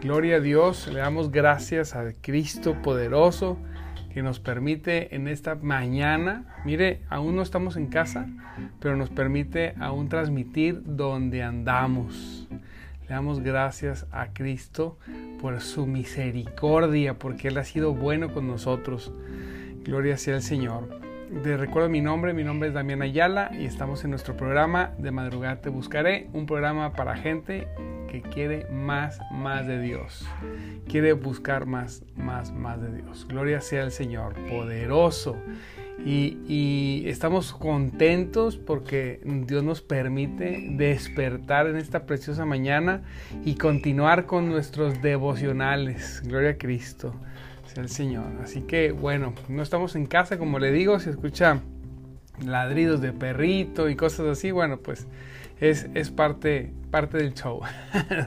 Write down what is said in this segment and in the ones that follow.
Gloria a Dios, le damos gracias a Cristo poderoso que nos permite en esta mañana, mire, aún no estamos en casa, pero nos permite aún transmitir donde andamos. Le damos gracias a Cristo por su misericordia, porque Él ha sido bueno con nosotros. Gloria sea el Señor. Te recuerdo mi nombre, mi nombre es Damián Ayala y estamos en nuestro programa de madrugada te buscaré, un programa para gente que quiere más, más de Dios. Quiere buscar más, más, más de Dios. Gloria sea el Señor, poderoso. Y, y, estamos contentos porque Dios nos permite despertar en esta preciosa mañana y continuar con nuestros devocionales. Gloria a Cristo, el Señor. Así que bueno, no estamos en casa, como le digo, se escucha ladridos de perrito y cosas así. Bueno, pues es, es parte, parte del show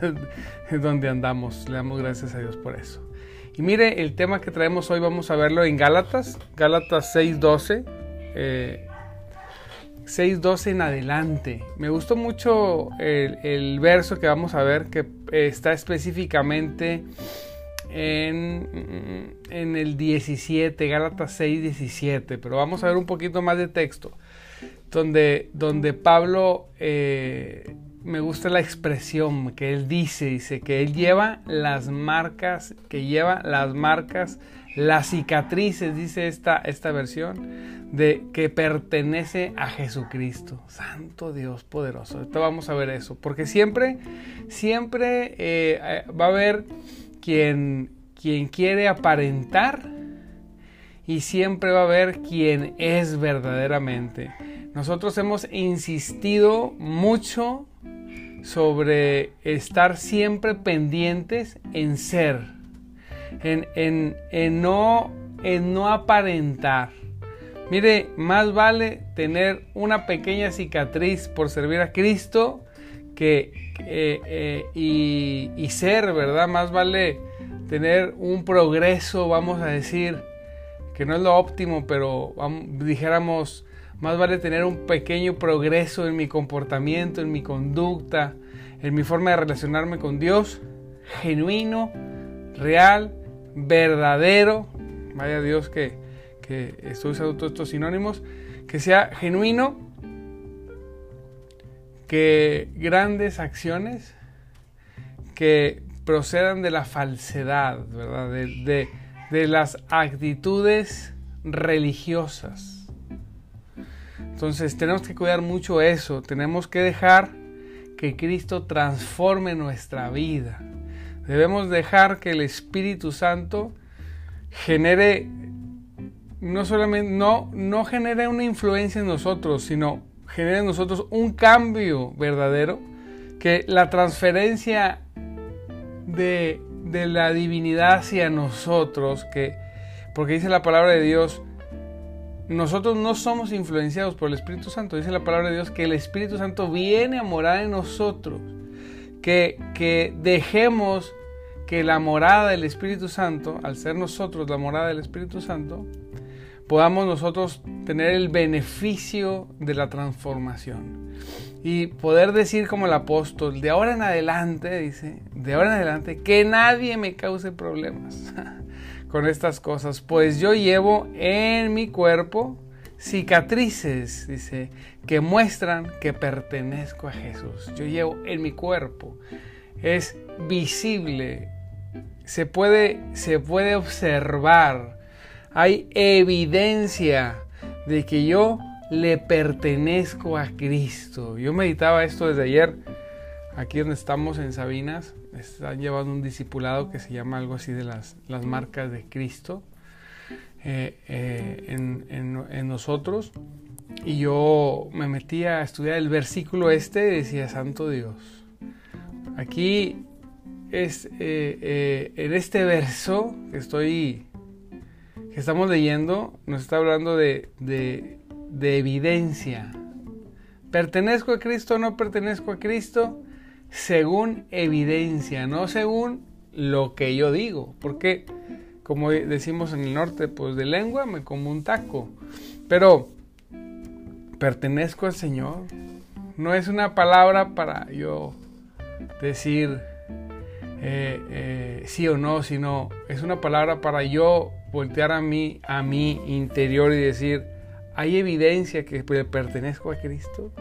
donde andamos. Le damos gracias a Dios por eso. Y mire, el tema que traemos hoy vamos a verlo en Gálatas, Gálatas 6.12. Eh, 6.12 en adelante. Me gustó mucho el, verso que vamos a ver que está específicamente en, el 17, Gálatas 6.17, pero vamos a ver un poquito más de texto donde, donde Pablo, eh, me gusta la expresión que él dice, dice que él lleva las marcas, que lleva las marcas, las cicatrices, dice esta, esta versión, de que pertenece a Jesucristo. Santo Dios poderoso. Ahorita vamos a ver eso, porque siempre, siempre eh, va a haber quien, quiere aparentar y siempre va a haber quien es verdaderamente. Nosotros hemos insistido mucho sobre estar siempre pendientes en ser, en, no, en no aparentar. Mire, más vale tener una pequeña cicatriz por servir a Cristo que eh, y, y, ser, ¿verdad? Más vale tener un progreso, vamos a decir, que no es lo óptimo, pero dijéramos, más vale tener un pequeño progreso en mi comportamiento, en mi conducta, en mi forma de relacionarme con Dios, genuino, real, verdadero. Vaya Dios que, que estoy usando todos estos sinónimos. Que sea genuino, que grandes acciones que procedan de la falsedad, ¿verdad? De, de, las actitudes religiosas entonces tenemos que cuidar mucho eso, tenemos que dejar que Cristo transforme nuestra vida. Debemos dejar que el Espíritu Santo genere no solamente no no genere una influencia en nosotros, sino genere en nosotros un cambio verdadero, que la transferencia de, de la divinidad hacia nosotros, que porque dice la palabra de Dios, nosotros no somos influenciados por el Espíritu Santo. Dice la palabra de Dios que el Espíritu Santo viene a morar en nosotros. Que, que dejemos que la morada del Espíritu Santo, al ser nosotros la morada del Espíritu Santo, podamos nosotros tener el beneficio de la transformación. Y poder decir como el apóstol, de ahora en adelante, dice, de ahora en adelante, que nadie me cause problemas. con estas cosas, pues yo llevo en mi cuerpo cicatrices, dice, que muestran que pertenezco a Jesús. Yo llevo en mi cuerpo. Es visible, se puede, se puede observar, hay evidencia de que yo le pertenezco a Cristo. Yo meditaba esto desde ayer, aquí donde estamos en Sabinas, están llevando un discipulado que se llama algo así de las, las marcas de Cristo eh, eh, en, nosotros. Y yo me metí a estudiar el versículo este y decía, Santo Dios, aquí es en este verso que estoy que estamos leyendo nos está hablando de, de, de evidencia. ¿Pertenezco a Cristo o no pertenezco a Cristo? Según evidencia, no según lo que yo digo. Porque, como decimos en el norte, pues de lengua me como un taco. Pero, ¿pertenezco al Señor? No es una palabra para yo decir eh, eh, sí o no, sino es una palabra para yo voltear a mí, a mi interior y decir, ¿hay evidencia que pertenezco a Cristo?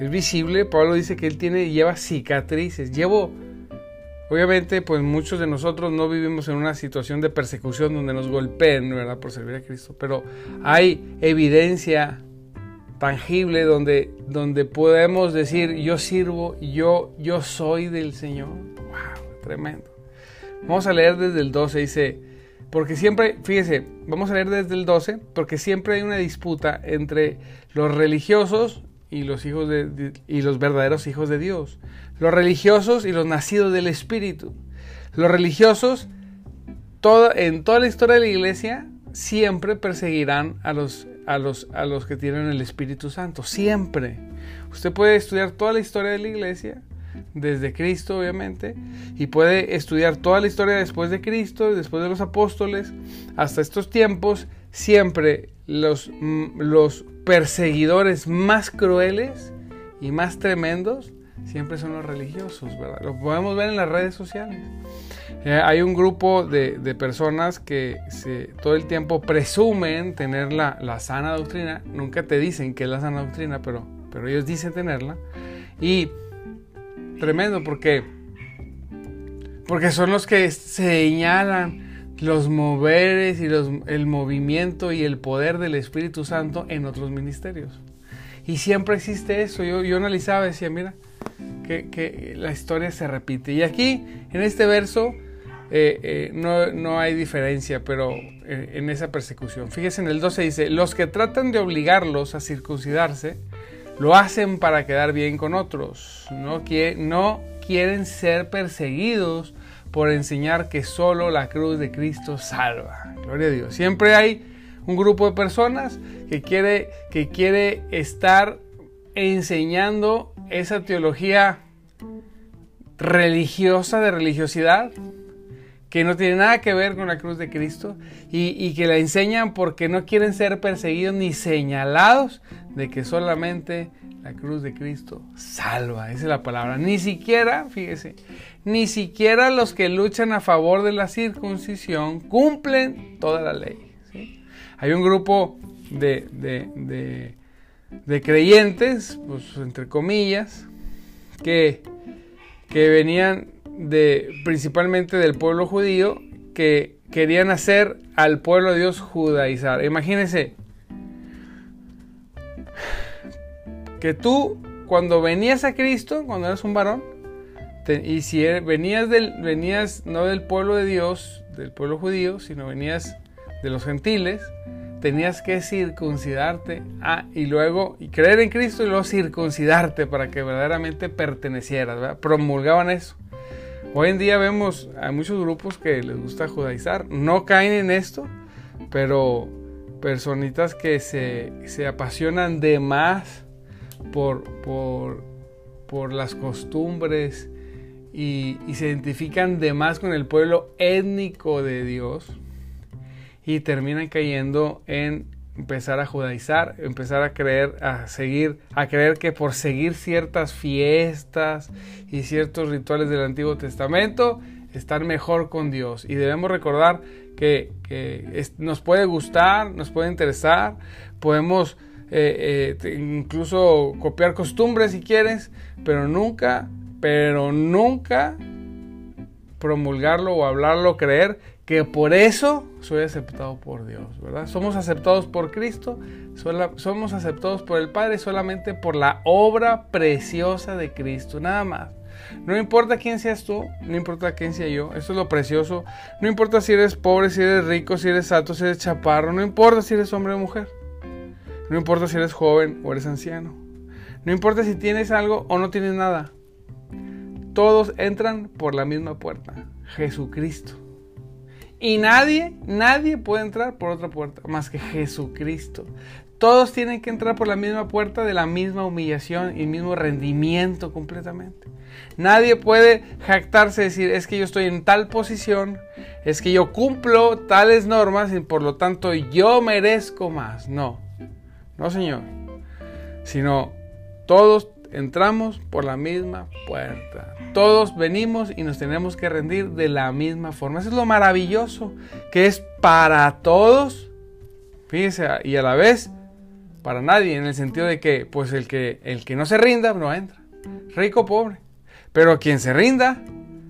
Es visible, Pablo dice que él tiene, lleva cicatrices, llevo, obviamente pues muchos de nosotros no vivimos en una situación de persecución donde nos golpeen, ¿verdad? Por servir a Cristo, pero hay evidencia tangible donde, donde podemos decir yo sirvo, yo, yo soy del Señor. ¡Wow! Tremendo. Vamos a leer desde el 12, dice, porque siempre, fíjese, vamos a leer desde el 12, porque siempre hay una disputa entre los religiosos y los hijos de, y los verdaderos hijos de Dios. Los religiosos y los nacidos del Espíritu. Los religiosos, en toda la historia de la iglesia, siempre perseguirán a los, a, los, a los que tienen el Espíritu Santo. Siempre. Usted puede estudiar toda la historia de la iglesia desde Cristo, obviamente, y puede estudiar toda la historia después de Cristo, después de los apóstoles, hasta estos tiempos, siempre los, mm, los perseguidores más crueles y más tremendos siempre son los religiosos, ¿verdad? Lo podemos ver en las redes sociales. Eh, hay un grupo de, personas que se, todo el tiempo presumen tener la, la, sana doctrina. Nunca te dicen que es la sana doctrina, pero, pero ellos dicen tenerla. Y tremendo porque porque son los que señalan los moveres y los, el movimiento y el poder del Espíritu Santo en otros ministerios. Y siempre existe eso. Yo, yo analizaba decía, mira, que, la historia se repite. Y aquí, en este verso, eh, eh, no, no, hay diferencia, pero eh, en esa persecución. Fíjese en el 12 dice, los que tratan de obligarlos a circuncidarse, lo hacen para quedar bien con otros. No, no quieren ser perseguidos por enseñar que solo la cruz de Cristo salva. Gloria a Dios. Siempre hay un grupo de personas que quiere, que quiere estar enseñando esa teología religiosa de religiosidad que no tiene nada que ver con la cruz de Cristo y, que la enseñan porque no quieren ser perseguidos ni señalados de que solamente la cruz de Cristo salva, esa es la palabra. Ni siquiera, fíjese, ni siquiera los que luchan a favor de la circuncisión cumplen toda la ley. Hay un grupo de, creyentes, pues entre comillas, que, que venían de, principalmente del pueblo judío, que querían hacer al pueblo de Dios judaizar. Imagínense, que tú cuando venías a Cristo, cuando eras un varón, y si er, venías, del, venías no del pueblo de Dios, del pueblo judío, sino venías de los gentiles, tenías que circuncidarte ah, y luego y creer en Cristo y luego circuncidarte para que verdaderamente pertenecieras. Promulgaban eso. Hoy en día vemos a muchos grupos que les gusta judaizar, no caen en esto, pero personitas que se, se apasionan de más por, por, las costumbres y, se identifican de más con el pueblo étnico de Dios y terminan cayendo en empezar a judaizar, empezar a creer, a seguir, a creer que por seguir ciertas fiestas y ciertos rituales del Antiguo Testamento, están mejor con Dios. Y debemos recordar que, nos puede gustar, nos puede interesar, podemos eh, eh, incluso copiar costumbres si quieres, pero nunca, pero nunca promulgarlo o hablarlo, creer que por eso soy aceptado por Dios, ¿verdad? Somos aceptados por Cristo, somos aceptados por el Padre solamente por la obra preciosa de Cristo, nada más. No importa quién seas tú, no importa quién sea yo, eso es lo precioso. No importa si eres pobre, si eres rico, si eres alto, si eres chaparro, no importa si eres hombre o mujer. No importa si eres joven o eres anciano. No importa si tienes algo o no tienes nada. todos entran por la misma puerta, Jesucristo. Y nadie, nadie puede entrar por otra puerta más que Jesucristo. Todos tienen que entrar por la misma puerta de la misma humillación y mismo rendimiento completamente. Nadie puede jactarse decir, es que yo estoy en tal posición, es que yo cumplo tales normas y por lo tanto yo merezco más. No, no señor. Sino todos entramos por la misma puerta. Todos venimos y nos tenemos que rendir de la misma forma. Eso es lo maravilloso, que es para todos. Fíjense, y a la vez para nadie, en el sentido de que, pues el que, el que no se rinda, no entra. Rico, pobre. Pero quien se rinda,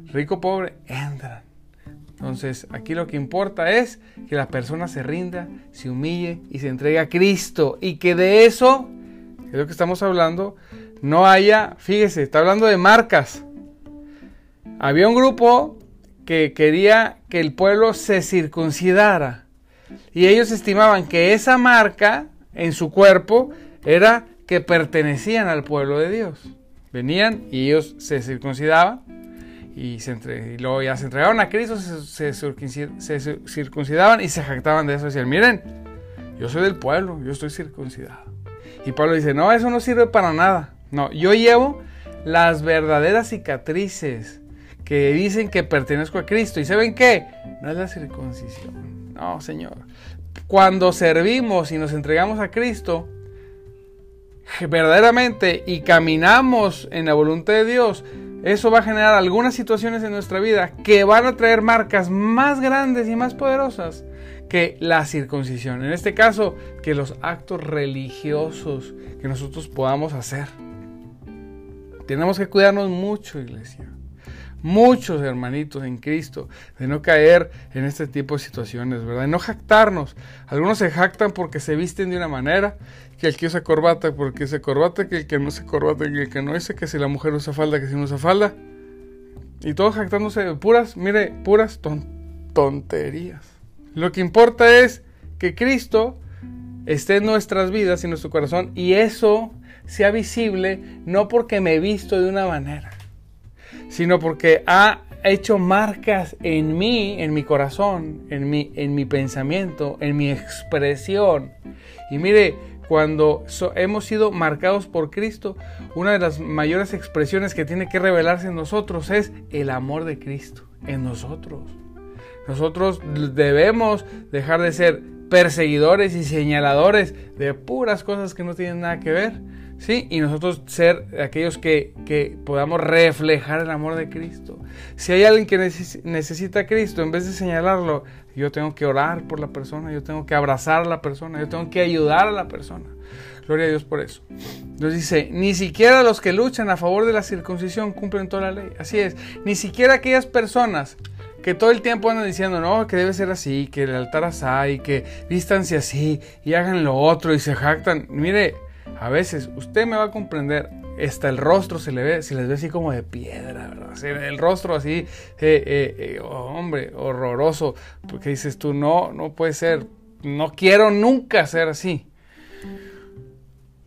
rico, pobre, entra. Entonces, aquí lo que importa es que la persona se rinda, se humille y se entregue a Cristo. Y que de eso, es lo que estamos hablando, no haya, fíjese, está hablando de marcas. Había un grupo que quería que el pueblo se circuncidara. Y ellos estimaban que esa marca en su cuerpo era que pertenecían al pueblo de Dios. Venían y ellos se circuncidaban y, se y luego ya se entregaron a Cristo, se, se, circuncidaban y se jactaban de eso. Decían, miren, yo soy del pueblo, yo estoy circuncidado. Y Pablo dice, no, eso no sirve para nada. No, yo llevo las verdaderas cicatrices que dicen que pertenezco a Cristo. ¿Y saben qué? No es la circuncisión. No, Señor. Cuando servimos y nos entregamos a Cristo, verdaderamente y caminamos en la voluntad de Dios, eso va a generar algunas situaciones en nuestra vida que van a traer marcas más grandes y más poderosas que la circuncisión. En este caso, que los actos religiosos que nosotros podamos hacer. Tenemos que cuidarnos mucho, iglesia. Muchos hermanitos en Cristo, de no caer en este tipo de situaciones, ¿verdad? De no jactarnos. Algunos se jactan porque se visten de una manera, que el que usa corbata porque usa corbata, que el que no usa corbata, que el que no usa, que si la mujer usa falda, que si no usa falda. Y todos jactándose de puras, mire, puras tonterías. Lo que importa es que Cristo esté en nuestras vidas y en nuestro corazón y eso sea visible no porque me he visto de una manera, sino porque ha hecho marcas en mí, en mi corazón, en mi, en mi pensamiento, en mi expresión. Y mire, cuando hemos sido marcados por Cristo, una de las mayores expresiones que tiene que revelarse en nosotros es el amor de Cristo en nosotros. Nosotros debemos dejar de ser perseguidores y señaladores de puras cosas que no tienen nada que ver Y nosotros ser aquellos que, que, podamos reflejar el amor de Cristo. Si hay alguien que necesita Cristo, en vez de señalarlo, yo tengo que orar por la persona, yo tengo que abrazar a la persona, yo tengo que ayudar a la persona. Gloria a Dios por eso. Nos dice, ni siquiera los que luchan a favor de la circuncisión cumplen toda la ley. Así es, ni siquiera aquellas personas que todo el tiempo andan diciendo, no, que debe ser así, que el altar así, que vístanse así y hagan lo otro y se jactan. Mire, a veces usted me va a comprender, hasta el rostro se le ve, se les ve así como de piedra, ¿verdad? El rostro así, eh, eh, eh, oh, hombre, horroroso, porque dices tú, no, no puede ser, no quiero nunca ser así.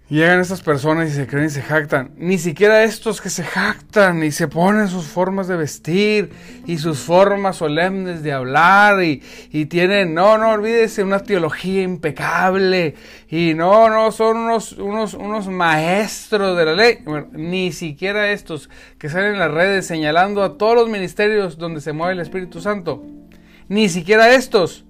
Llegan estas personas y se creen y se jactan. Ni siquiera estos que se jactan y se ponen sus formas de vestir y sus formas solemnes de hablar y, y tienen, no, no olvídese, una teología impecable y no, no, son unos, unos, unos maestros de la ley. ni siquiera estos que salen en las redes señalando a todos los ministerios donde se mueve el Espíritu Santo. Ni siquiera estos,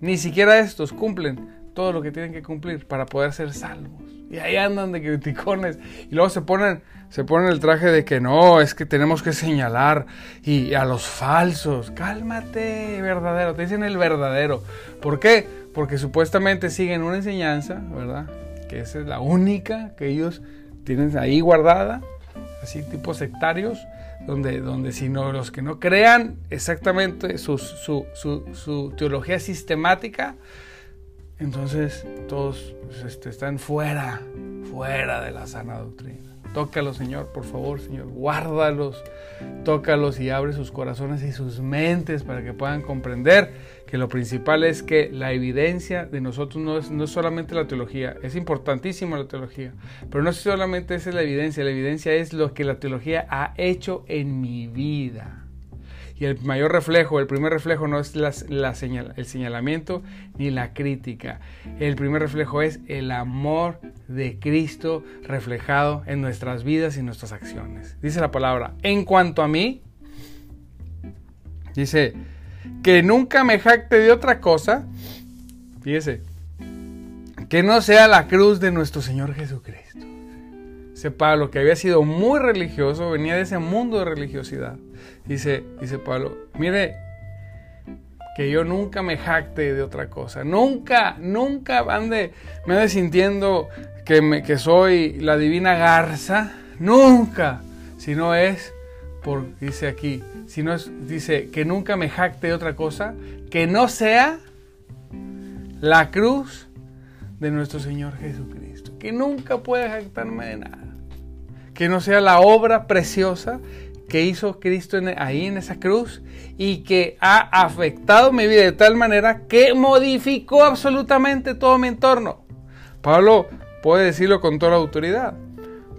ni siquiera estos cumplen todo lo que tienen que cumplir para poder ser salvos. Y ahí andan de criticones. Y luego se ponen, se ponen el traje de que no, es que tenemos que señalar y a los falsos. Cálmate, verdadero. Te dicen el verdadero. ¿Por qué? Porque supuestamente siguen una enseñanza, ¿verdad? Que esa es la única que ellos tienen ahí guardada. Así tipo sectarios. Donde, donde si no, los que no crean exactamente su, su, su, su teología sistemática, entonces todos pues, este, están fuera, fuera de la sana doctrina. Tócalos, Señor, por favor, Señor. Guárdalos, tócalos y abre sus corazones y sus mentes para que puedan comprender que lo principal es que la evidencia de nosotros no es, no es solamente la teología, es importantísima la teología, pero no solamente esa es la evidencia, la evidencia es lo que la teología ha hecho en mi vida. Y el mayor reflejo, el primer reflejo no es la, señal, el señalamiento ni la crítica. El primer reflejo es el amor de Cristo reflejado en nuestras vidas y nuestras acciones. Dice la palabra, en cuanto a mí, dice, que nunca me jacte de otra cosa, fíjese, que no sea la cruz de nuestro Señor Jesucristo. Dice Pablo, que había sido muy religioso, venía de ese mundo de religiosidad. Dice, dice Pablo, mire, que yo nunca me jacte de otra cosa. Nunca, nunca ande, me ande sintiendo que, me, que soy la divina garza. Nunca. Si no es, por, dice aquí, si no es, dice, que nunca me jacte de otra cosa, que no sea la cruz de nuestro Señor Jesucristo. Que nunca pueda jactarme de nada. Que no sea la obra preciosa que hizo Cristo ahí en esa cruz y que ha afectado mi vida de tal manera que modificó absolutamente todo mi entorno. Pablo puede decirlo con toda autoridad.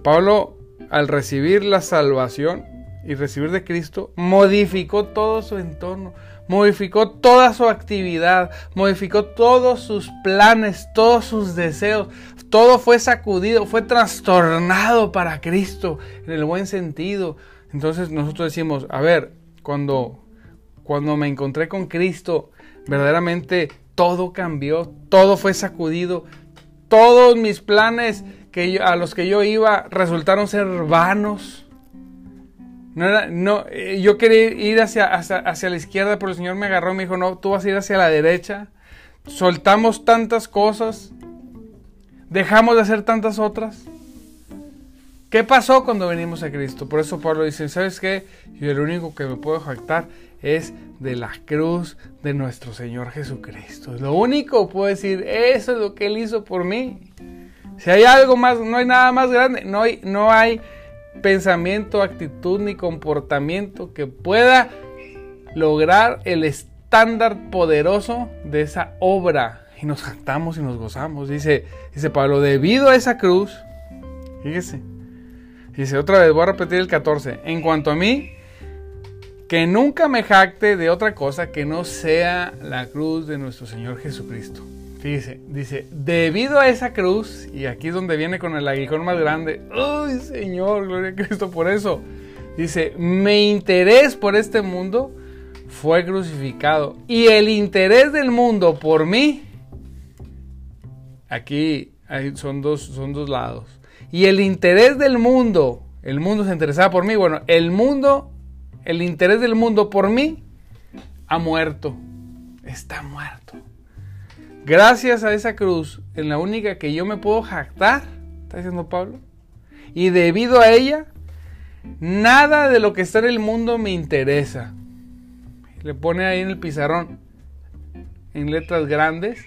Pablo, al recibir la salvación y recibir de Cristo, modificó todo su entorno, modificó toda su actividad, modificó todos sus planes, todos sus deseos. Todo fue sacudido, fue trastornado para Cristo en el buen sentido entonces nosotros decimos, a ver, cuando, cuando me encontré con Cristo, verdaderamente todo cambió, todo fue sacudido, todos mis planes que a los que yo iba resultaron ser vanos. No no, eh, yo quería ir hacia, hacia, la izquierda, pero el Señor me agarró y me dijo, no, tú vas a ir hacia la derecha. Soltamos tantas cosas, dejamos de hacer tantas otras. ¿Qué pasó cuando venimos a Cristo? Por eso Pablo dice, ¿sabes qué? Yo el único que me puedo jactar es de la cruz de nuestro Señor Jesucristo. Lo único puedo decir, eso es lo que Él hizo por mí. Si hay algo más, no hay nada más grande, no hay, no hay pensamiento, actitud ni comportamiento que pueda lograr el estándar poderoso de esa obra. Y nos jactamos y nos gozamos. Dice, dice Pablo, debido a esa cruz, fíjese, Dice otra vez, voy a repetir el 14. En cuanto a mí, que nunca me jacte de otra cosa que no sea la cruz de nuestro Señor Jesucristo. Fíjese, dice, debido a esa cruz, y aquí es donde viene con el aguijón más grande, ¡ay Señor, gloria a Cristo por eso! Dice, mi interés por este mundo fue crucificado, y el interés del mundo por mí, aquí son, dos, son dos lados. Y el interés del mundo, el mundo se interesaba por mí, bueno, el mundo, el interés del mundo por mí ha muerto, está muerto. Gracias a esa cruz, en la única que yo me puedo jactar, está diciendo Pablo, y debido a ella, nada de lo que está en el mundo me interesa. Le pone ahí en el pizarrón, en letras grandes,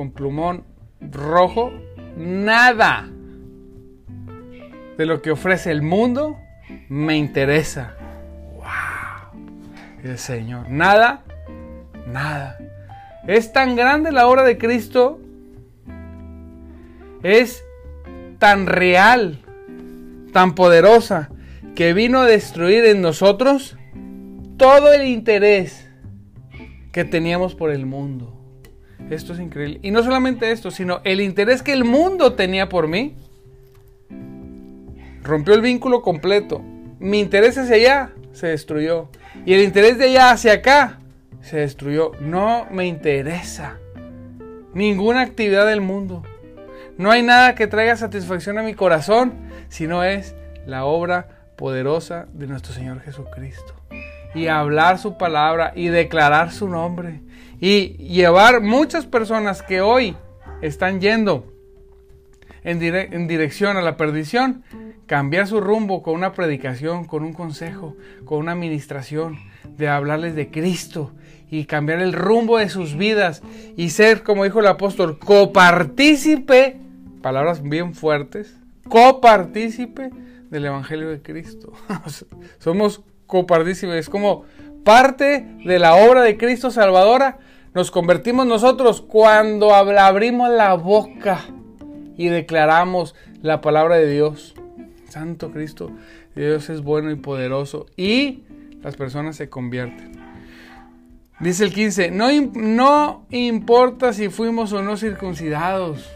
con plumón rojo, nada de lo que ofrece el mundo me interesa. ¡Wow! El Señor, nada, nada. Es tan grande la obra de Cristo, es tan real, tan poderosa, que vino a destruir en nosotros todo el interés que teníamos por el mundo. Esto es increíble. Y no solamente esto, sino el interés que el mundo tenía por mí. Rompió el vínculo completo. Mi interés hacia allá se destruyó. Y el interés de allá hacia acá se destruyó. No me interesa ninguna actividad del mundo. No hay nada que traiga satisfacción a mi corazón, sino es la obra poderosa de nuestro Señor Jesucristo. Y hablar su palabra y declarar su nombre y llevar muchas personas que hoy están yendo en, dirección a la perdición, cambiar su rumbo con una predicación, con un consejo, con una administración, de hablarles de Cristo y cambiar el rumbo de sus vidas y ser, como dijo el apóstol, copartícipe, palabras bien fuertes, copartícipe del Evangelio de Cristo. somos copartícipes, es como parte de la obra de Cristo Salvadora. Nos convertimos nosotros cuando abrimos la boca y declaramos la palabra de Dios. Santo Cristo, Dios es bueno y poderoso y las personas se convierten. Dice el 15, no, importa si fuimos o no circuncidados,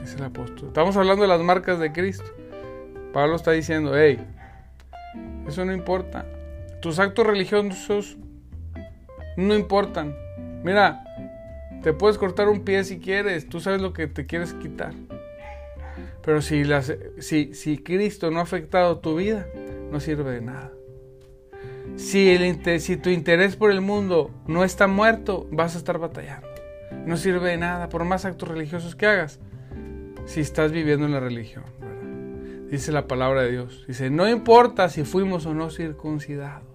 dice el apóstol. Estamos hablando de las marcas de Cristo. Pablo está diciendo, hey, eso no importa. Tus actos religiosos no importan. Mira, te puedes cortar un pie si quieres, tú sabes lo que te quieres quitar. Pero si, Cristo no ha afectado tu vida, no sirve de nada. Si, el, si tu interés por el mundo no está muerto, vas a estar batallando. No sirve de nada, por más actos religiosos que hagas, si estás viviendo en la religión. Dice la palabra de Dios. Dice, no importa si fuimos o no circuncidados.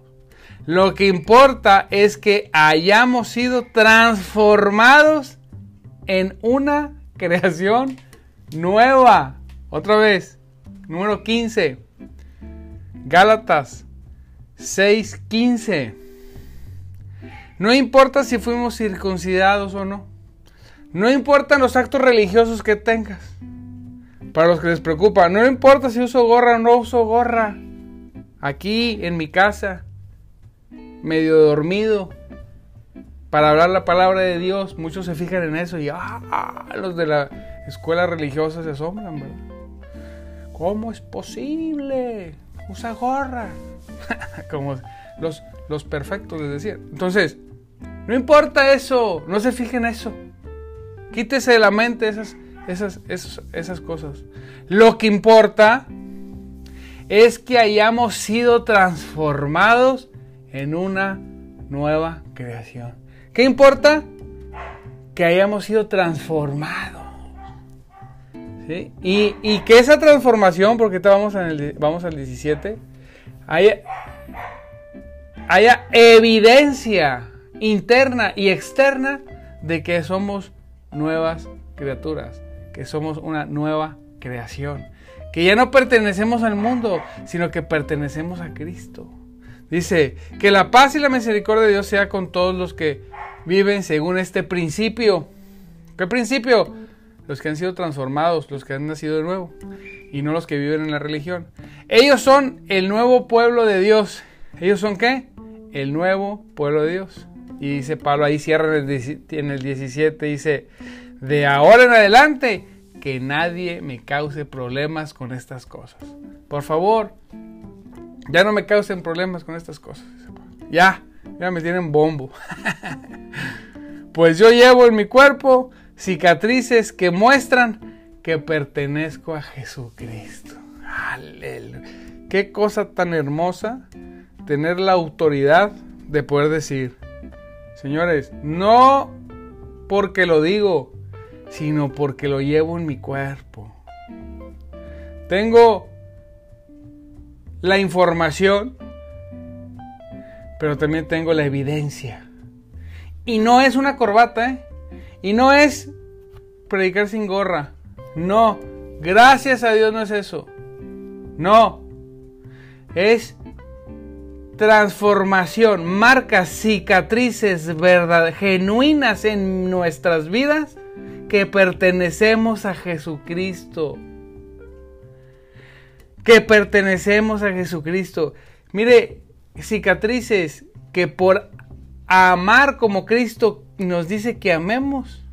Lo que importa es que hayamos sido transformados en una creación nueva. Otra vez, número 15. Gálatas 6:15. No importa si fuimos circuncidados o no. No importan los actos religiosos que tengas. Para los que les preocupa, no importa si uso gorra o no uso gorra. Aquí en mi casa, medio dormido, para hablar la palabra de Dios, muchos se fijan en eso y ah, los de la escuela religiosa se asombran. ¿Cómo es posible? Usa gorra. Como los, los perfectos les decía. Entonces, no importa eso, no se fijen en eso. Quítese de la mente esas, esas, esas cosas. Lo que importa es que hayamos sido transformados en una nueva creación. ¿Qué importa? Que hayamos sido transformados. Y, que esa transformación, porque vamos, vamos al 17, haya, haya evidencia interna y externa de que somos nuevas criaturas, que somos una nueva creación, que ya no pertenecemos al mundo, sino que pertenecemos a Cristo. Dice, que la paz y la misericordia de Dios sea con todos los que viven según este principio. ¿Qué principio? Los que han sido transformados, los que han nacido de nuevo, y no los que viven en la religión. Ellos son el nuevo pueblo de Dios. ¿Ellos son qué? El nuevo pueblo de Dios. Y dice Pablo, ahí cierra en el 17, dice, de ahora en adelante, que nadie me cause problemas con estas cosas. Por favor, ya no me causen problemas con estas cosas. Ya, ya me tienen bombo. pues yo llevo en mi cuerpo cicatrices que muestran que pertenezco a Jesucristo. Aleluya. Qué cosa tan hermosa tener la autoridad de poder decir, señores, no porque lo digo, sino porque lo llevo en mi cuerpo. Tengo la información, pero también tengo la evidencia. Y no es una corbata, ¿eh? Y no es predicar sin gorra. No, gracias a Dios no es eso. No, es transformación, marcas, cicatrices verdad, genuinas en nuestras vidas que pertenecemos a Jesucristo. Que pertenecemos a Jesucristo. Mire, cicatrices que por amar como Cristo nos dice que amemos,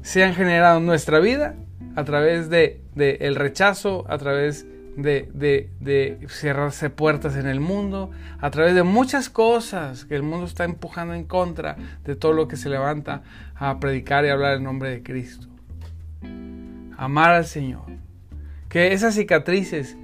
se han generado en nuestra vida a través de, el rechazo, a través de, de, cerrarse puertas en el mundo, a través de muchas cosas que el mundo está empujando en contra de todo lo que se levanta a predicar y hablar en nombre de Cristo. Amar al Señor. Que esas cicatrices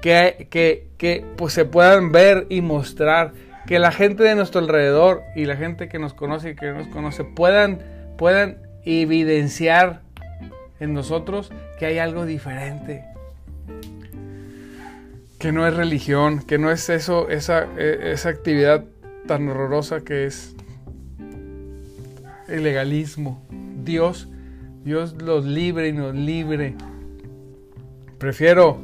que, que, que pues, se puedan ver y mostrar que la gente de nuestro alrededor y la gente que nos conoce y que no nos conoce puedan, puedan evidenciar en nosotros que hay algo diferente. Que no es religión, que no es eso, esa, e, esa actividad tan horrorosa que es el legalismo. Dios, Dios los libre y nos libre Prefiero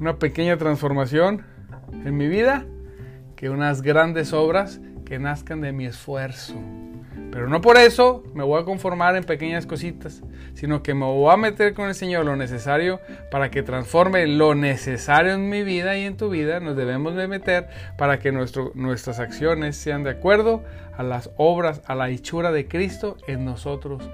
una pequeña transformación en mi vida que unas grandes obras que nazcan de mi esfuerzo. Pero no por eso me voy a conformar en pequeñas cositas, sino que me voy a meter con el Señor lo necesario para que transforme lo necesario en mi vida y en tu vida. Nos debemos de meter para que nuestras acciones sean de acuerdo a las obras, a la hechura de Cristo en nosotros.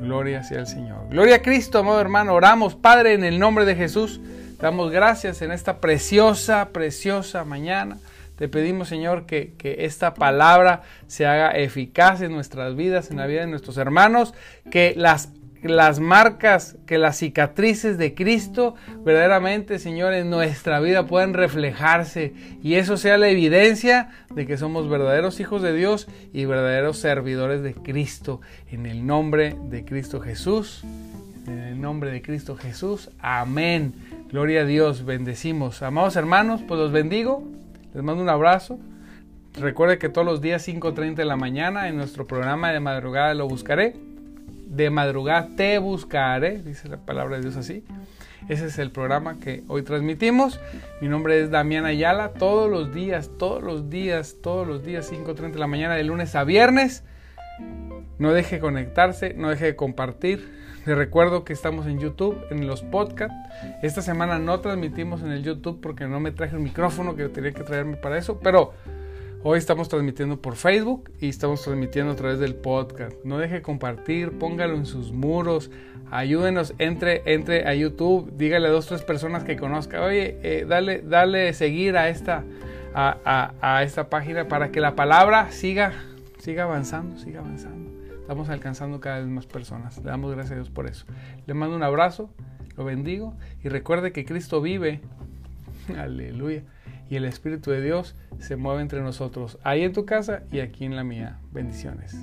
Gloria sea al Señor. Gloria a Cristo, amado hermano. Oramos, Padre, en el nombre de Jesús. Damos gracias en esta preciosa, preciosa mañana. Te pedimos, Señor, que, esta palabra se haga eficaz en nuestras vidas, en la vida de nuestros hermanos, que las, las marcas, que las cicatrices de Cristo verdaderamente, Señor, en nuestra vida puedan reflejarse y eso sea la evidencia de que somos verdaderos hijos de Dios y verdaderos servidores de Cristo. En el nombre de Cristo Jesús. En el nombre de Cristo Jesús. Amén. Gloria a Dios. Bendecimos. Amados hermanos, pues los bendigo. Les mando un abrazo. Recuerde que todos los días 5.30 de la mañana en nuestro programa de madrugada lo buscaré. De madrugada te buscaré, dice la palabra de Dios así. Ese es el programa que hoy transmitimos. Mi nombre es Damián Ayala. Todos los días, todos los días, todos los días 5.30 de la mañana de lunes a viernes. No deje de conectarse, no deje de compartir les recuerdo que estamos en YouTube, en los podcasts. Esta semana no transmitimos en el YouTube porque no me traje el micrófono que tenía que traerme para eso, pero hoy estamos transmitiendo por Facebook y estamos transmitiendo a través del podcast. No deje de compartir, póngalo en sus muros, ayúdenos, entre, entre a YouTube, dígale a dos, tres personas que conozca, oye, eh, dale, dale seguir a esta, a, a esta página para que la palabra siga, siga avanzando, siga avanzando. Estamos alcanzando cada vez más personas. Le damos gracias a Dios por eso. Le mando un abrazo, lo bendigo y recuerde que Cristo vive. Aleluya y el Espíritu de Dios se mueve entre nosotros, ahí en tu casa y aquí en la mía. Bendiciones.